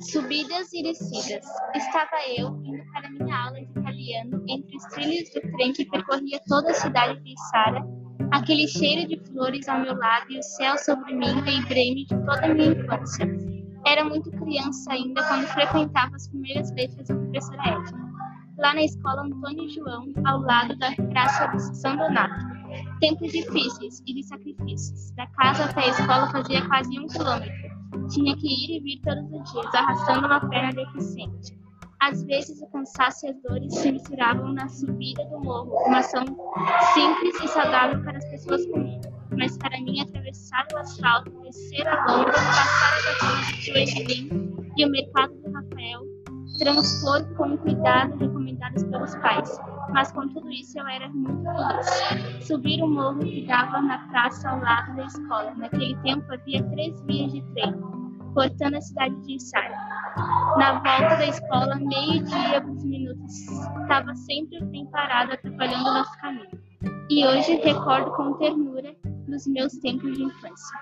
Subidas e descidas. Estava eu indo para minha aula de italiano entre os trilhos do trem que percorria toda a cidade de Sara, aquele cheiro de flores ao meu lado e o céu sobre mim lembrei-me de toda a minha infância. Era muito criança ainda quando frequentava as primeiras letras da professora Edna, lá na escola Antônio João, ao lado da Praça de São Donato. Tempos difíceis e de sacrifícios. Da casa até a escola fazia quase um quilômetro tinha que ir e vir todos os dias, arrastando uma perna deficiente. Às vezes, o cansaço e as dores se misturavam na subida do morro, uma ação simples e saudável para as pessoas comuns. Mas para mim, atravessar o asfalto, descer a longa, passar as ruas de Egelim e o mercado do Rafael, transpor com cuidado recomendados pelos pais. Mas com tudo isso eu era muito feliz. Subir o morro que dava na praça ao lado da escola. Naquele tempo havia três vias de trem cortando a cidade de Içara. Na volta da escola, meio-dia, alguns minutos, estava sempre o trem parado atrapalhando o nosso caminho. E hoje recordo com ternura dos meus tempos de infância.